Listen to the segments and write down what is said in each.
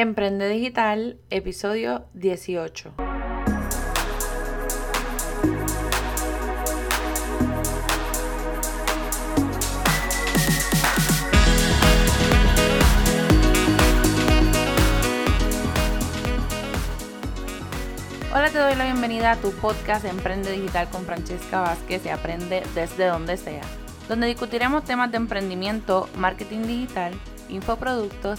Emprende Digital, episodio 18. Hola, te doy la bienvenida a tu podcast Emprende Digital con Francesca Vázquez y aprende desde donde sea, donde discutiremos temas de emprendimiento, marketing digital, infoproductos,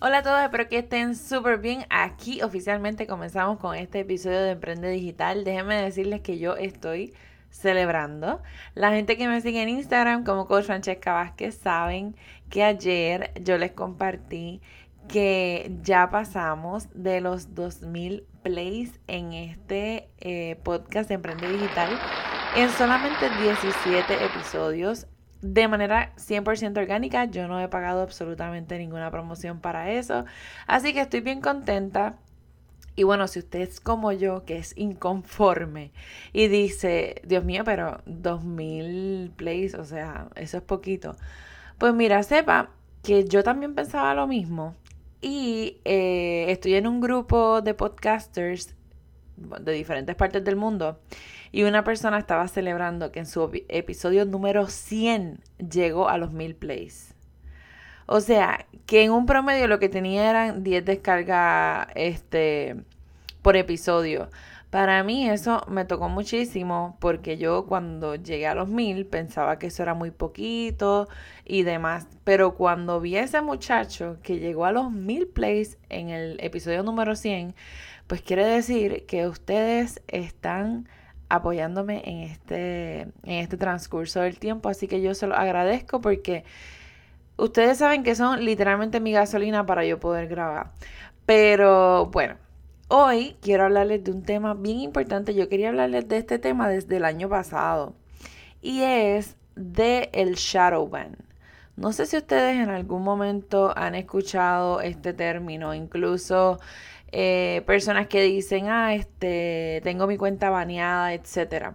Hola a todos, espero que estén súper bien. Aquí oficialmente comenzamos con este episodio de Emprende Digital. Déjenme decirles que yo estoy celebrando. La gente que me sigue en Instagram como Coach Francesca Vázquez saben que ayer yo les compartí que ya pasamos de los 2000 plays en este eh, podcast de Emprende Digital en solamente 17 episodios de manera 100% orgánica. Yo no he pagado absolutamente ninguna promoción para eso. Así que estoy bien contenta. Y bueno, si usted es como yo, que es inconforme y dice, Dios mío, pero 2000 plays, o sea, eso es poquito. Pues mira, sepa que yo también pensaba lo mismo y eh, estoy en un grupo de podcasters de diferentes partes del mundo. Y una persona estaba celebrando que en su episodio número 100 llegó a los mil plays. O sea, que en un promedio lo que tenía eran 10 descargas este, por episodio. Para mí eso me tocó muchísimo porque yo cuando llegué a los mil pensaba que eso era muy poquito y demás. Pero cuando vi a ese muchacho que llegó a los mil plays en el episodio número 100, pues quiere decir que ustedes están apoyándome en este, en este transcurso del tiempo. Así que yo se lo agradezco porque ustedes saben que son literalmente mi gasolina para yo poder grabar. Pero bueno. Hoy quiero hablarles de un tema bien importante. Yo quería hablarles de este tema desde el año pasado y es de el shadow ban. No sé si ustedes en algún momento han escuchado este término, incluso eh, personas que dicen, ah, este, tengo mi cuenta baneada, etc.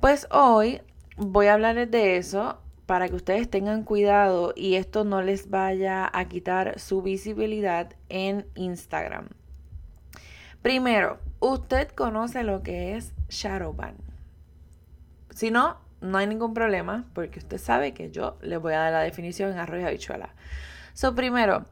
Pues hoy voy a hablarles de eso para que ustedes tengan cuidado y esto no les vaya a quitar su visibilidad en Instagram. Primero, usted conoce lo que es Shadowban. Si no, no hay ningún problema porque usted sabe que yo le voy a dar la definición en arroz habichuela. So, primero,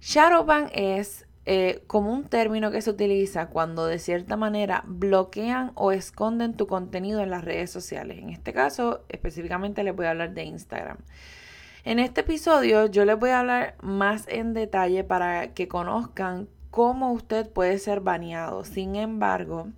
Shadowban es eh, como un término que se utiliza cuando de cierta manera bloquean o esconden tu contenido en las redes sociales. En este caso, específicamente les voy a hablar de Instagram. En este episodio yo les voy a hablar más en detalle para que conozcan cómo usted puede ser baneado. Sin embargo,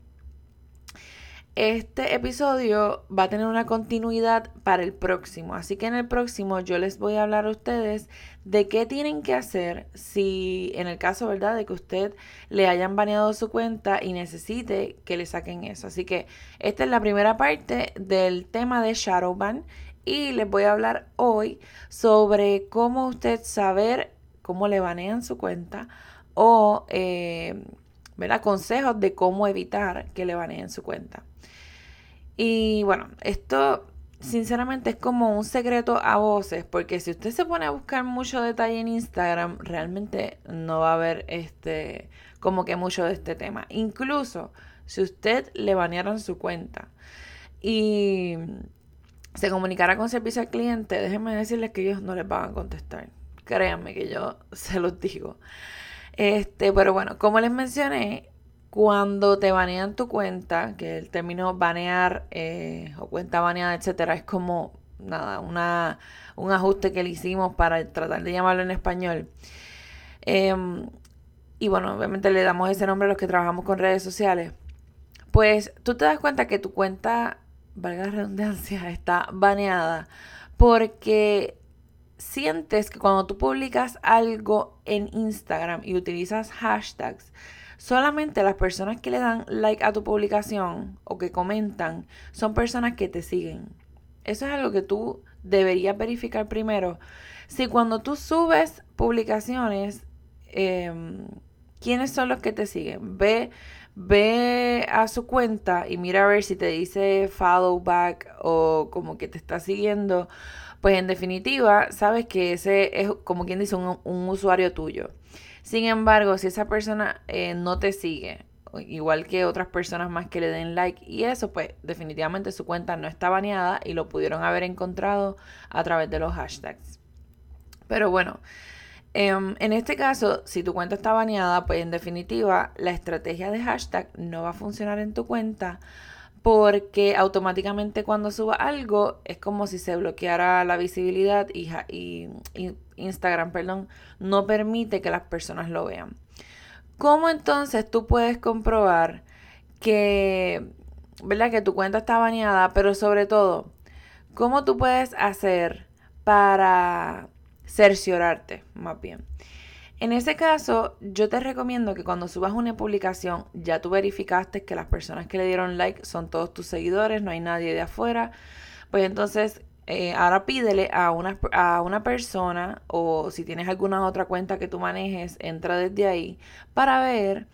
este episodio va a tener una continuidad para el próximo. Así que en el próximo yo les voy a hablar a ustedes de qué tienen que hacer si en el caso, ¿verdad?, de que usted le hayan baneado su cuenta y necesite que le saquen eso. Así que esta es la primera parte del tema de Shadowban y les voy a hablar hoy sobre cómo usted saber cómo le banean su cuenta o eh, consejos de cómo evitar que le baneen su cuenta. Y bueno, esto sinceramente es como un secreto a voces, porque si usted se pone a buscar mucho detalle en Instagram, realmente no va a haber este como que mucho de este tema. Incluso si usted le banearon su cuenta y se comunicara con servicio al cliente, déjenme decirles que ellos no les van a contestar. Créanme que yo se los digo. Este, pero bueno, como les mencioné, cuando te banean tu cuenta, que el término banear eh, o cuenta baneada, etcétera, es como nada, una, un ajuste que le hicimos para tratar de llamarlo en español. Em, y bueno, obviamente le damos ese nombre a los que trabajamos con redes sociales. Pues tú te das cuenta que tu cuenta, valga la redundancia, está baneada porque sientes que cuando tú publicas algo en Instagram y utilizas hashtags, Solamente las personas que le dan like a tu publicación o que comentan son personas que te siguen. Eso es algo que tú deberías verificar primero. Si cuando tú subes publicaciones, em, ¿quiénes son los que te siguen? Ve, ve a su cuenta y mira a ver si te dice follow back o como que te está siguiendo. Pues en definitiva, sabes que ese es como quien dice un, un usuario tuyo. Sin embargo, si esa persona eh, no te sigue, igual que otras personas más que le den like y eso, pues definitivamente su cuenta no está baneada y lo pudieron haber encontrado a través de los hashtags. Pero bueno, em, en este caso, si tu cuenta está baneada, pues en definitiva la estrategia de hashtag no va a funcionar en tu cuenta porque automáticamente cuando suba algo es como si se bloqueara la visibilidad y, Instagram, perdón, no permite que las personas lo vean. ¿Cómo entonces tú puedes comprobar que, ¿verdad? que tu cuenta está baneada? Pero sobre todo, ¿cómo tú puedes hacer para cerciorarte, más bien? En ese caso, yo te recomiendo que cuando subas una publicación, ya tú verificaste que las personas que le dieron like son todos tus seguidores, no hay nadie de afuera. Pues entonces, eh, ahora pídele a una, a una persona o si tienes alguna otra cuenta que tú manejes, entra desde ahí para ver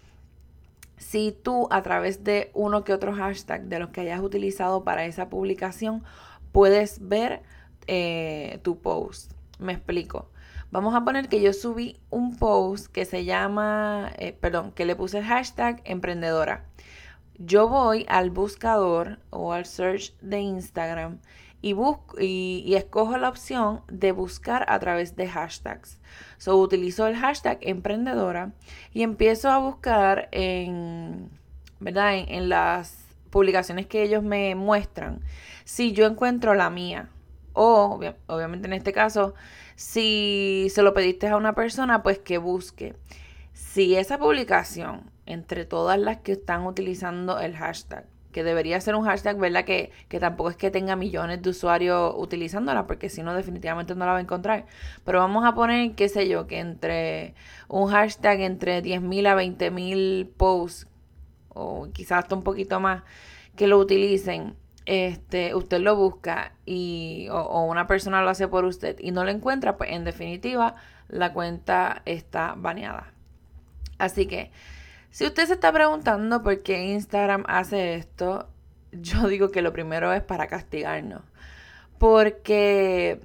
si tú a través de uno que otro hashtag de los que hayas utilizado para esa publicación puedes ver eh, tu post. Me explico. Vamos a poner que yo subí un post que se llama, eh, perdón, que le puse el hashtag emprendedora. Yo voy al buscador o al search de Instagram y, busco, escojo la opción de buscar a través de hashtags. So, utilizo el hashtag emprendedora y empiezo a buscar en, ¿verdad? en las publicaciones que ellos me muestran si yo encuentro la mía. O, obviamente en este caso, si se lo pediste a una persona, pues que busque. Si esa publicación, entre todas las que están utilizando el hashtag, que debería ser un hashtag, ¿verdad? Que, que tampoco es que tenga millones de usuarios utilizándola, porque si no, definitivamente no la va a encontrar. Pero vamos a poner, qué sé yo, que entre un hashtag entre 10.000 a 20.000 posts, o quizás hasta un poquito más, que lo utilicen este, usted lo busca y, o, una persona lo hace por usted y no lo encuentra, pues en definitiva la cuenta está baneada. Así que, si usted se está preguntando por qué Instagram hace esto, yo digo que lo primero es para castigarnos. Porque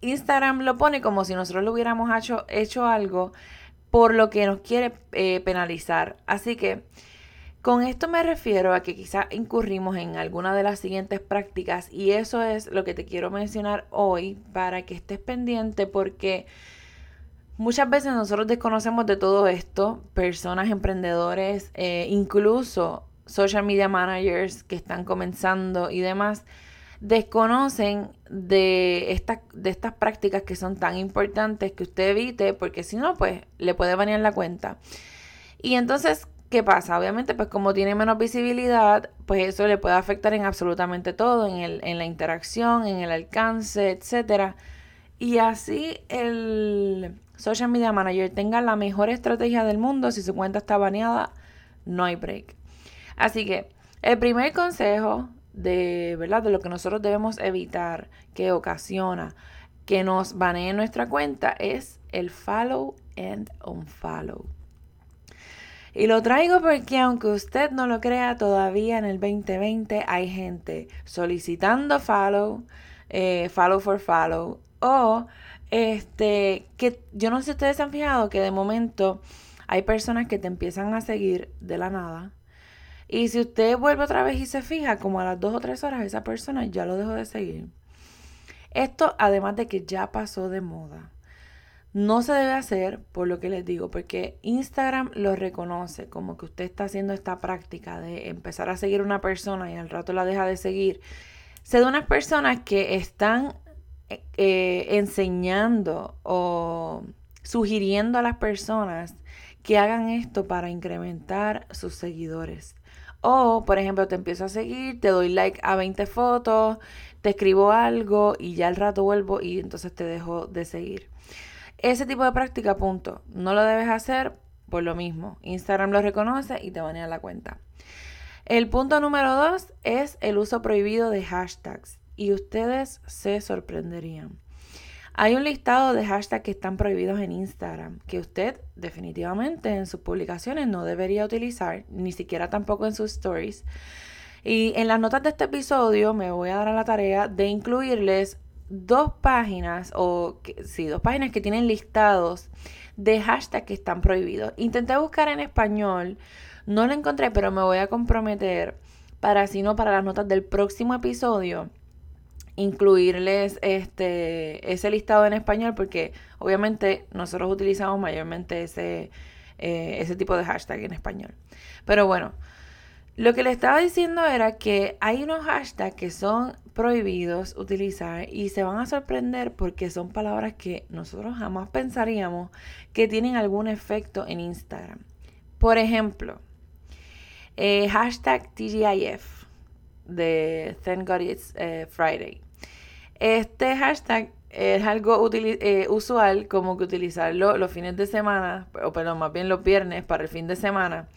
Instagram lo pone como si nosotros lo hubiéramos hecho, algo por lo que nos quiere eh, penalizar. Así que con esto me refiero a que quizás incurrimos en alguna de las siguientes prácticas y eso es lo que te quiero mencionar hoy para que estés pendiente porque muchas veces nosotros desconocemos de todo esto, personas, emprendedores, eh, incluso social media managers que están comenzando y demás, desconocen de, estas de estas prácticas que son tan importantes que usted evite porque si no, pues le puede venir la cuenta. Y entonces, ¿Qué pasa? Obviamente, pues como tiene menos visibilidad, pues eso le puede afectar en absolutamente todo, en, el, en la interacción, en el alcance, etc. Y así el social media manager tenga la mejor estrategia del mundo, si su cuenta está baneada, no hay break. Así que el primer consejo de, ¿verdad? de lo que nosotros debemos evitar que ocasiona que nos baneen nuestra cuenta es el follow and unfollow. Y lo traigo porque aunque usted no lo crea, todavía en el 2020 hay gente solicitando follow, eh, follow for follow, o este, que yo no sé si ustedes han fijado que de momento hay personas que te empiezan a seguir de la nada. Y si usted vuelve otra vez y se fija, como a las dos o tres horas, esa persona ya lo dejó de seguir. Esto, además de que ya pasó de moda. No se debe hacer por lo que les digo, porque Instagram lo reconoce como que usted está haciendo esta práctica de empezar a seguir una persona y al rato la deja de seguir. Se de unas personas que están eh, enseñando o sugiriendo a las personas que hagan esto para incrementar sus seguidores. O, por ejemplo, te empiezo a seguir, te doy like a 20 fotos, te escribo algo y ya al rato vuelvo y entonces te dejo de seguir. Ese tipo de práctica, punto. No lo debes hacer por lo mismo. Instagram lo reconoce y te banea la cuenta. El punto número dos es el uso prohibido de hashtags. Y ustedes se sorprenderían. Hay un listado de hashtags que están prohibidos en Instagram, que usted definitivamente en sus publicaciones no debería utilizar, ni siquiera tampoco en sus stories. Y en las notas de este episodio me voy a dar a la tarea de incluirles dos páginas, o sí, dos páginas que tienen listados de hashtags que están prohibidos. Intenté buscar en español, no lo encontré, pero me voy a comprometer para, si no, para las notas del próximo episodio, incluirles este, ese listado en español, porque obviamente nosotros utilizamos mayormente ese, eh, ese tipo de hashtag en español. Pero bueno, lo que le estaba diciendo era que hay unos hashtags que son prohibidos utilizar y se van a sorprender porque son palabras que nosotros jamás pensaríamos que tienen algún efecto en Instagram. Por ejemplo, eh, hashtag TGIF de Thank God It's eh, Friday. Este hashtag es algo eh, usual como que utilizarlo los fines de semana, o perdón, más bien los viernes para el fin de semana.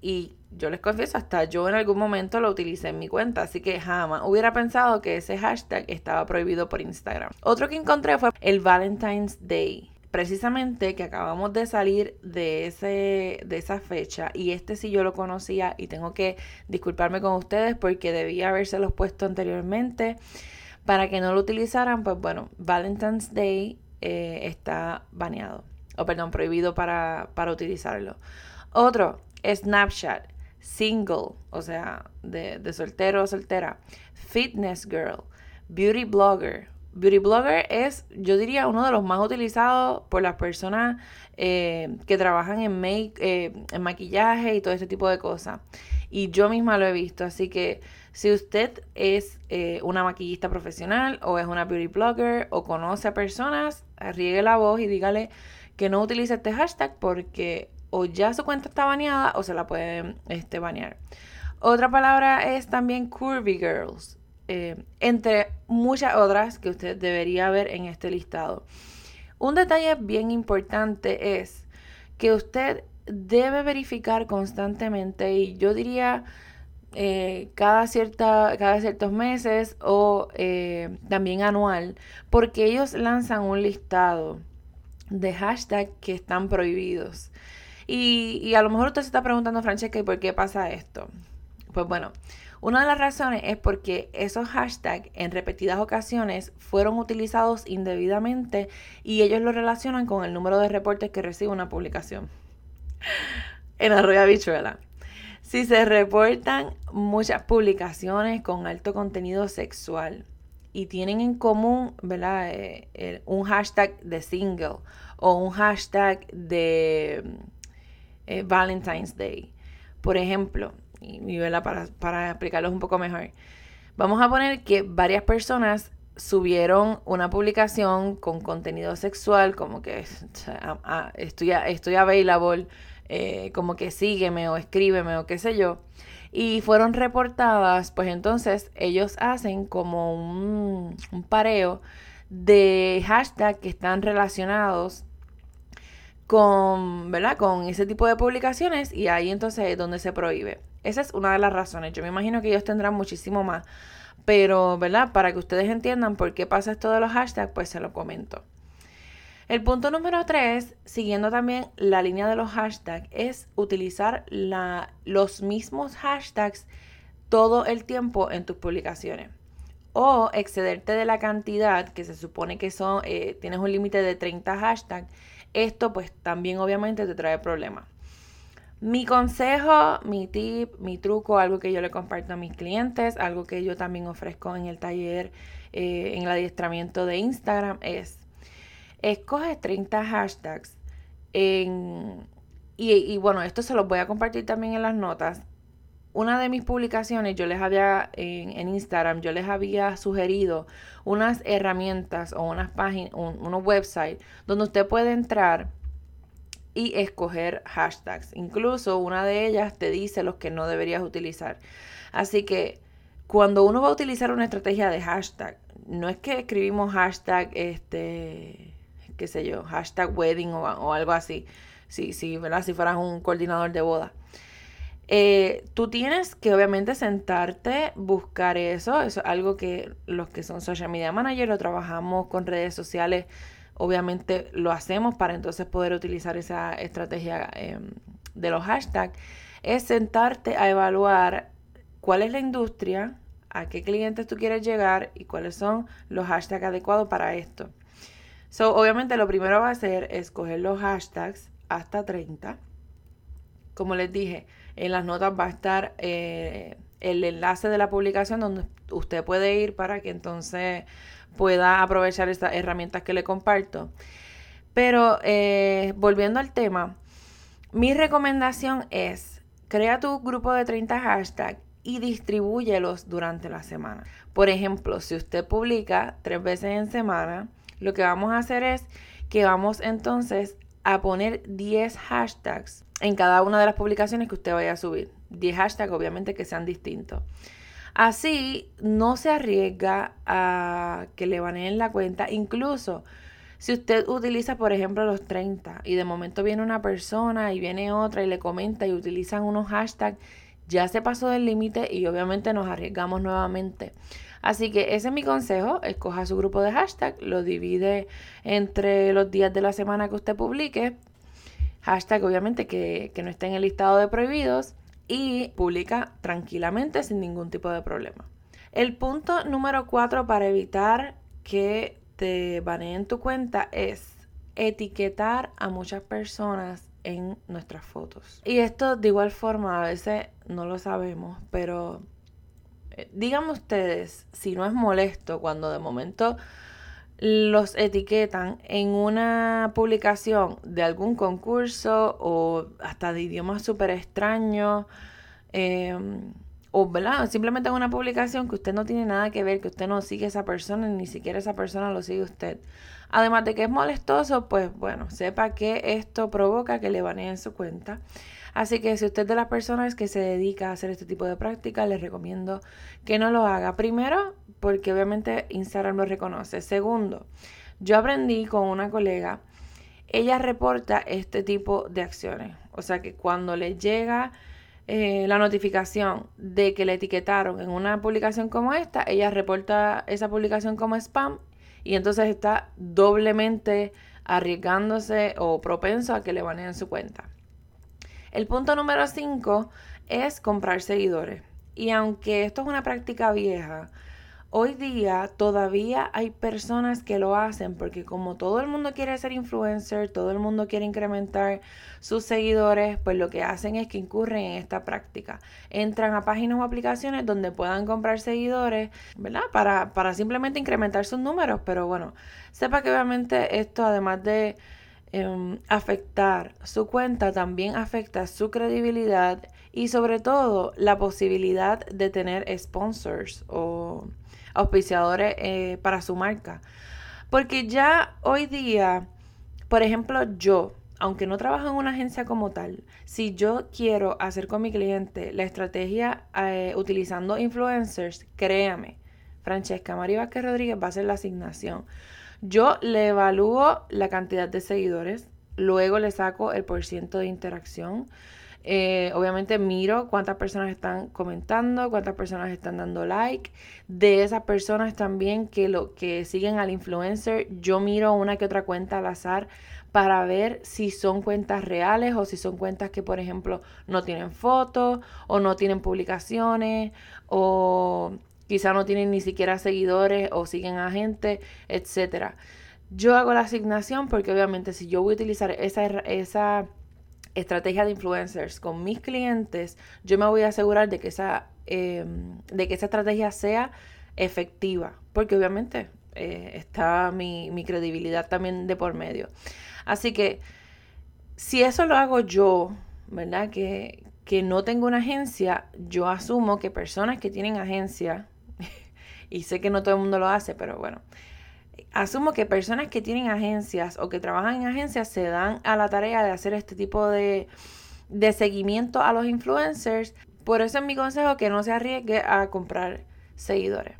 Y yo les confieso, hasta yo en algún momento lo utilicé en mi cuenta, así que jamás hubiera pensado que ese hashtag estaba prohibido por Instagram. Otro que encontré fue el Valentine's Day. Precisamente que acabamos de salir de, ese, de esa fecha y este sí yo lo conocía y tengo que disculparme con ustedes porque debía habérselos puesto anteriormente para que no lo utilizaran, pues bueno, Valentine's Day eh, está baneado, o perdón, prohibido para, para utilizarlo. Otro, Snapchat single, o sea, de, soltero o soltera, fitness girl, beauty blogger. Beauty blogger es, yo diría, uno de los más utilizados por las personas eh, que trabajan en, make, eh, en maquillaje y todo este tipo de cosas. Y yo misma lo he visto, así que si usted es eh, una maquillista profesional o es una beauty blogger o conoce a personas, riegue la voz y dígale que no utilice este hashtag porque o ya su cuenta está baneada o se la pueden este, banear. Otra palabra es también curvy girls, eh, entre muchas otras que usted debería ver en este listado. Un detalle bien importante es que usted debe verificar constantemente y yo diría eh, cada, cierta, cada ciertos meses o eh, también anual, porque ellos lanzan un listado de hashtags que están prohibidos. Y, a lo mejor usted se está preguntando, Francesca, ¿y por qué pasa esto? Pues bueno, una de las razones es porque esos hashtags en repetidas ocasiones fueron utilizados indebidamente y ellos lo relacionan con el número de reportes que recibe una publicación. en Arroyo Bichuela. Si se reportan muchas publicaciones con alto contenido sexual y tienen en común, ¿verdad? Eh, un hashtag de single o un hashtag de eh, Valentine's Day. Por ejemplo, y, para, para explicarlos un poco mejor, vamos a poner que varias personas subieron una publicación con contenido sexual, como que estoy, estoy available, eh, como que sígueme o escríbeme o qué sé yo, y fueron reportadas, pues entonces ellos hacen como un, un pareo de hashtags que están relacionados con, ¿verdad? Con ese tipo de publicaciones y ahí entonces es donde se prohíbe. Esa es una de las razones. Yo me imagino que ellos tendrán muchísimo más. Pero, ¿verdad? Para que ustedes entiendan por qué pasa esto de los hashtags, pues se lo comento. El punto número tres, siguiendo también la línea de los hashtags, es utilizar la, los mismos hashtags todo el tiempo en tus publicaciones. O excederte de la cantidad que se supone que son, eh, tienes un límite de 30 hashtags esto pues también obviamente te trae problemas. Mi consejo, mi tip, mi truco, algo que yo le comparto a mis clientes, algo que yo también ofrezco en el taller, eh, en el adiestramiento de Instagram es, escoge 30 hashtags y, bueno, esto se los voy a compartir también en las notas. Una de mis publicaciones, yo les había en, Instagram, yo les había sugerido unas herramientas o unas páginas, unos websites donde usted puede entrar y escoger hashtags. Incluso una de ellas te dice los que no deberías utilizar. Así que cuando uno va a utilizar una estrategia de hashtag, no es que escribimos hashtag, este, qué sé yo, hashtag wedding o, algo así. si, si, ¿verdad? si fueras un coordinador de boda. Eh, tú tienes que obviamente sentarte, buscar eso. Eso es algo que los que son social media managers o trabajamos con redes sociales, obviamente lo hacemos para entonces poder utilizar esa estrategia em, de los hashtags. Es sentarte a evaluar cuál es la industria, a qué clientes tú quieres llegar y cuáles son los hashtags adecuados para esto. So, obviamente lo primero va a ser escoger los hashtags hasta 30. Como les dije, en las notas va a estar eh, el enlace de la publicación donde usted puede ir para que entonces pueda aprovechar estas herramientas que le comparto. Pero eh, volviendo al tema, mi recomendación es, crea tu grupo de 30 hashtags y distribúyelos durante la semana. Por ejemplo, si usted publica tres veces en semana, lo que vamos a hacer es que vamos entonces a poner 10 hashtags en cada una de las publicaciones que usted vaya a subir. 10 hashtags obviamente que sean distintos. Así no se arriesga a que le baneen la cuenta. Incluso si usted utiliza, por ejemplo, los 30 y de momento viene una persona y viene otra y le comenta y utilizan unos hashtags, ya se pasó del límite y obviamente nos arriesgamos nuevamente. Así que ese es mi consejo, escoja su grupo de hashtag, lo divide entre los días de la semana que usted publique, hashtag obviamente que, no esté en el listado de prohibidos y publica tranquilamente sin ningún tipo de problema. El punto número cuatro para evitar que te baneen tu cuenta es etiquetar a muchas personas en nuestras fotos. Y esto de igual forma a veces no lo sabemos, pero díganme ustedes si no es molesto cuando de momento los etiquetan en una publicación de algún concurso o hasta de idiomas súper extraños. Em, o simplemente en una publicación que usted no tiene nada que ver, que usted no sigue a esa persona, ni siquiera esa persona lo sigue usted. Además de que es molestoso, pues bueno, sepa que esto provoca que le baneen su cuenta. Así que si usted es de las personas que se dedica a hacer este tipo de prácticas, les recomiendo que no lo haga. Primero, porque obviamente Instagram lo reconoce. Segundo, yo aprendí con una colega, ella reporta este tipo de acciones. O sea que cuando le llega eh, la notificación de que le etiquetaron en una publicación como esta, ella reporta esa publicación como spam y entonces está doblemente arriesgándose o propenso a que le baneen su cuenta. El punto número 5 es comprar seguidores. Y aunque esto es una práctica vieja, Hoy día todavía hay personas que lo hacen porque como todo el mundo quiere ser influencer, todo el mundo quiere incrementar sus seguidores, pues lo que hacen es que incurren en esta práctica. Entran a páginas o aplicaciones donde puedan comprar seguidores, ¿verdad? Para, para simplemente incrementar sus números. Pero bueno, sepa que obviamente esto además de em, afectar su cuenta, también afecta su credibilidad y sobre todo la posibilidad de tener sponsors o auspiciadores eh, para su marca. Porque ya hoy día, por ejemplo, yo, aunque no trabajo en una agencia como tal, si yo quiero hacer con mi cliente la estrategia eh, utilizando influencers, créame, Francesca María Vázquez Rodríguez va a hacer la asignación. Yo le evalúo la cantidad de seguidores, luego le saco el porcentaje de interacción, eh, obviamente miro cuántas personas están comentando, cuántas personas están dando like. De esas personas también que lo que siguen al influencer, yo miro una que otra cuenta al azar para ver si son cuentas reales o si son cuentas que, por ejemplo, no tienen fotos o no tienen publicaciones o quizá no tienen ni siquiera seguidores o siguen a gente, etcétera. Yo hago la asignación porque obviamente si yo voy a utilizar esa, esa estrategia de influencers con mis clientes, yo me voy a asegurar de que esa, em, de que esa estrategia sea efectiva, porque obviamente eh, está mi, mi credibilidad también de por medio. Así que si eso lo hago yo, ¿verdad? Que, que no tengo una agencia, yo asumo que personas que tienen agencia, y sé que no todo el mundo lo hace, pero bueno, asumo que personas que tienen agencias o que trabajan en agencias se dan a la tarea de hacer este tipo de, de seguimiento a los influencers. Por eso es mi consejo que no se arriesgue a comprar seguidores.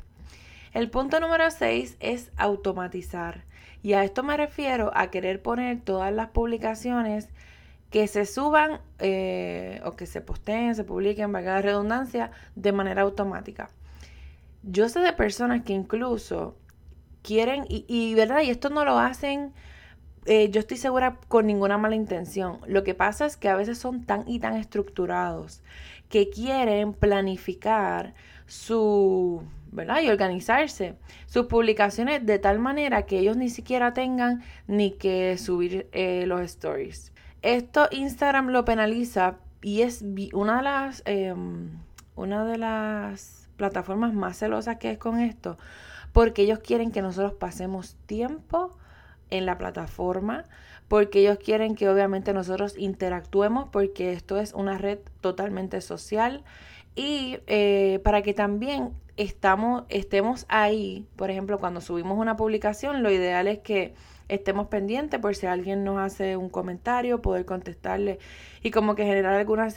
El punto número 6 es automatizar. Y a esto me refiero a querer poner todas las publicaciones que se suban eh, o que se posteen, se publiquen, valga la redundancia, de manera automática. Yo sé de personas que incluso quieren, y, verdad, y esto no lo hacen, eh, yo estoy segura con ninguna mala intención. Lo que pasa es que a veces son tan y tan estructurados que quieren planificar su, ¿verdad? Y organizarse sus publicaciones de tal manera que ellos ni siquiera tengan ni que subir eh, los stories. Esto Instagram lo penaliza y es una de las, em, una de las plataformas más celosas que es con esto, porque ellos quieren que nosotros pasemos tiempo en la plataforma, porque ellos quieren que obviamente nosotros interactuemos, porque esto es una red totalmente social. Y eh, para que también estamos, estemos ahí, por ejemplo, cuando subimos una publicación, lo ideal es que estemos pendientes por si alguien nos hace un comentario, poder contestarle. Y como que generar alguna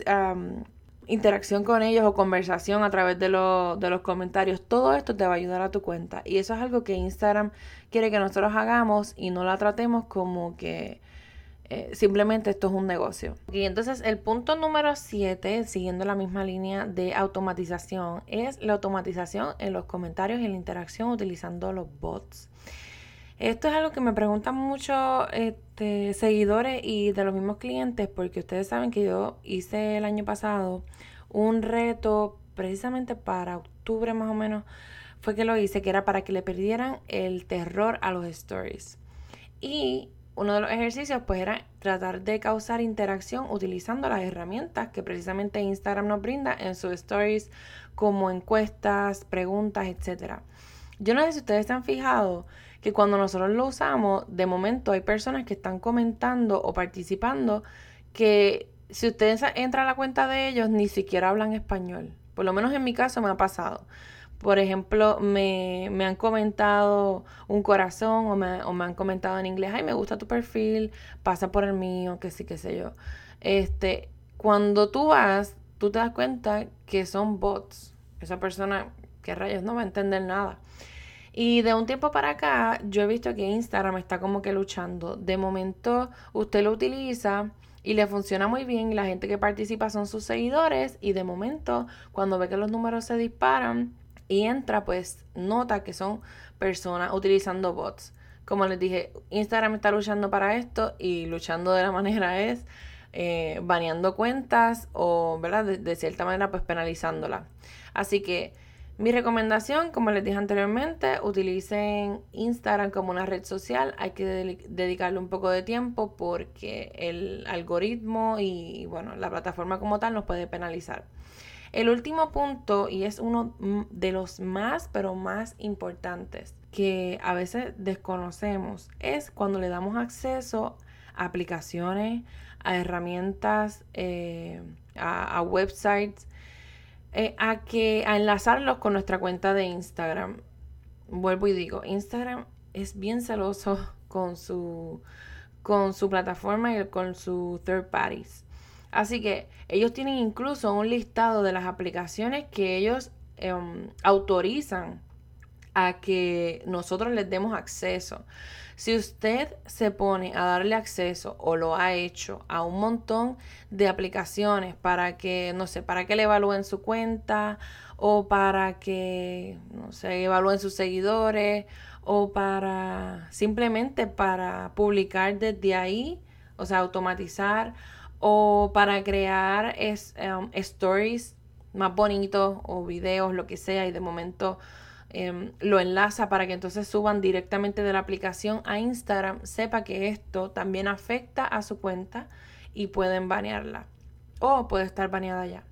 interacción con ellos o conversación a través de, de los comentarios. Todo esto te va a ayudar a tu cuenta y eso es algo que Instagram quiere que nosotros hagamos y no la tratemos como que eh, simplemente esto es un negocio. Y entonces el punto número 7, siguiendo la misma línea de automatización, es la automatización en los comentarios y en la interacción utilizando los bots. Esto es algo que me preguntan muchos este, seguidores y de los mismos clientes, porque ustedes saben que yo hice el año pasado un reto precisamente para octubre más o menos, fue que lo hice, que era para que le perdieran el terror a los stories. Y uno de los ejercicios pues era tratar de causar interacción utilizando las herramientas que precisamente Instagram nos brinda en sus stories como encuestas, preguntas, etc. Yo no sé si ustedes se han fijado que cuando nosotros lo usamos, de momento hay personas que están comentando o participando que si ustedes entran a la cuenta de ellos ni siquiera hablan español. Por lo menos en mi caso me ha pasado. Por ejemplo, me, han comentado un corazón o me, o me, han comentado en inglés, ay, me gusta tu perfil, pasa por el mío, que sí, qué sé yo. Este, cuando tú vas, tú te das cuenta que son bots. Esa persona, qué rayos, no va a entender nada. Y de un tiempo para acá, yo he visto que Instagram está como que luchando. De momento, usted lo utiliza y le funciona muy bien. La gente que participa son sus seguidores. Y de momento, cuando ve que los números se disparan, y entra, pues nota que son personas utilizando bots. Como les dije, Instagram está luchando para esto y luchando de la manera es eh, baneando cuentas o, ¿verdad? De, cierta manera, pues penalizándola. Así que mi recomendación, como les dije anteriormente, utilicen Instagram como una red social. Hay que dedicarle un poco de tiempo porque el algoritmo y, bueno, la plataforma como tal nos puede penalizar. El último punto, y es uno de los más, pero más importantes, que a veces desconocemos, es cuando le damos acceso a aplicaciones, a herramientas, eh, a, websites, eh, a que a enlazarlos con nuestra cuenta de Instagram. Vuelvo y digo, Instagram es bien celoso con su con su plataforma y con su third parties. Así que ellos tienen incluso un listado de las aplicaciones que ellos em, autorizan a que nosotros les demos acceso. Si usted se pone a darle acceso o lo ha hecho a un montón de aplicaciones para que, no sé, para que le evalúen su cuenta o para que, no sé, evalúen sus seguidores o para simplemente para publicar desde ahí, o sea, automatizar o para crear es, um, stories más bonitos o videos, lo que sea, y de momento em, lo enlaza para que entonces suban directamente de la aplicación a Instagram, sepa que esto también afecta a su cuenta y pueden banearla o puede estar baneada ya.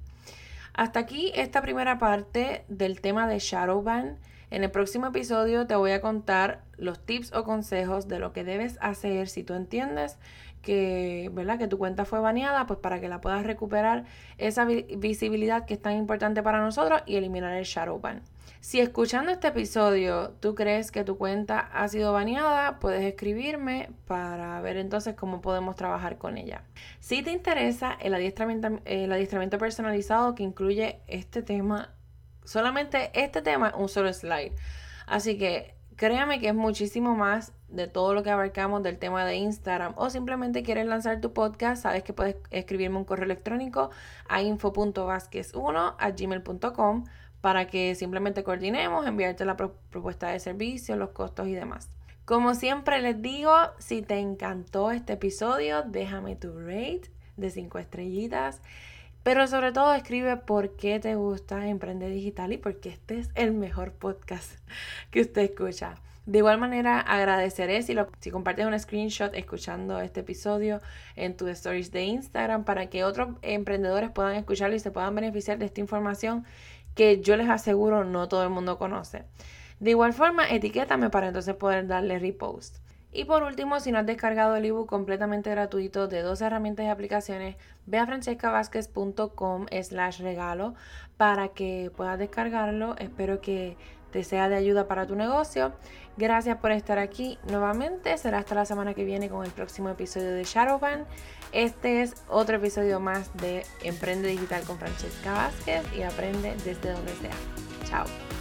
Hasta aquí esta primera parte del tema de Shadowban. En el próximo episodio te voy a contar los tips o consejos de lo que debes hacer si tú entiendes que, ¿verdad? que tu cuenta fue baneada, pues para que la puedas recuperar esa visibilidad que es tan importante para nosotros y eliminar el shadow ban. Si escuchando este episodio tú crees que tu cuenta ha sido baneada, puedes escribirme para ver entonces cómo podemos trabajar con ella. Si te interesa el adiestramiento, el adiestramiento personalizado que incluye este tema, solamente este tema, un solo slide. Así que créame que es muchísimo más de todo lo que abarcamos del tema de Instagram o simplemente quieres lanzar tu podcast, sabes que puedes escribirme un correo electrónico a info.vasquez1 a gmail.com para que simplemente coordinemos, enviarte la propuesta de servicio, los costos y demás. Como siempre les digo, si te encantó este episodio, déjame tu rate de 5 estrellitas. Pero sobre todo escribe por qué te gusta Emprende Digital y por qué este es el mejor podcast que usted escucha. De igual manera, agradeceré si, lo, si compartes un screenshot escuchando este episodio en tus stories de Instagram para que otros emprendedores puedan escucharlo y se puedan beneficiar de esta información que yo les aseguro no todo el mundo conoce. De igual forma, etiquétame para entonces poder darle repost. Y por último, si no has descargado el ebook completamente gratuito de dos herramientas y aplicaciones, ve a francescavázquez.com slash regalo para que puedas descargarlo. Espero que te sea de ayuda para tu negocio. Gracias por estar aquí nuevamente. Será hasta la semana que viene con el próximo episodio de Shadowban. Este es otro episodio más de Emprende Digital con Francesca Vázquez y aprende desde donde sea. Chao.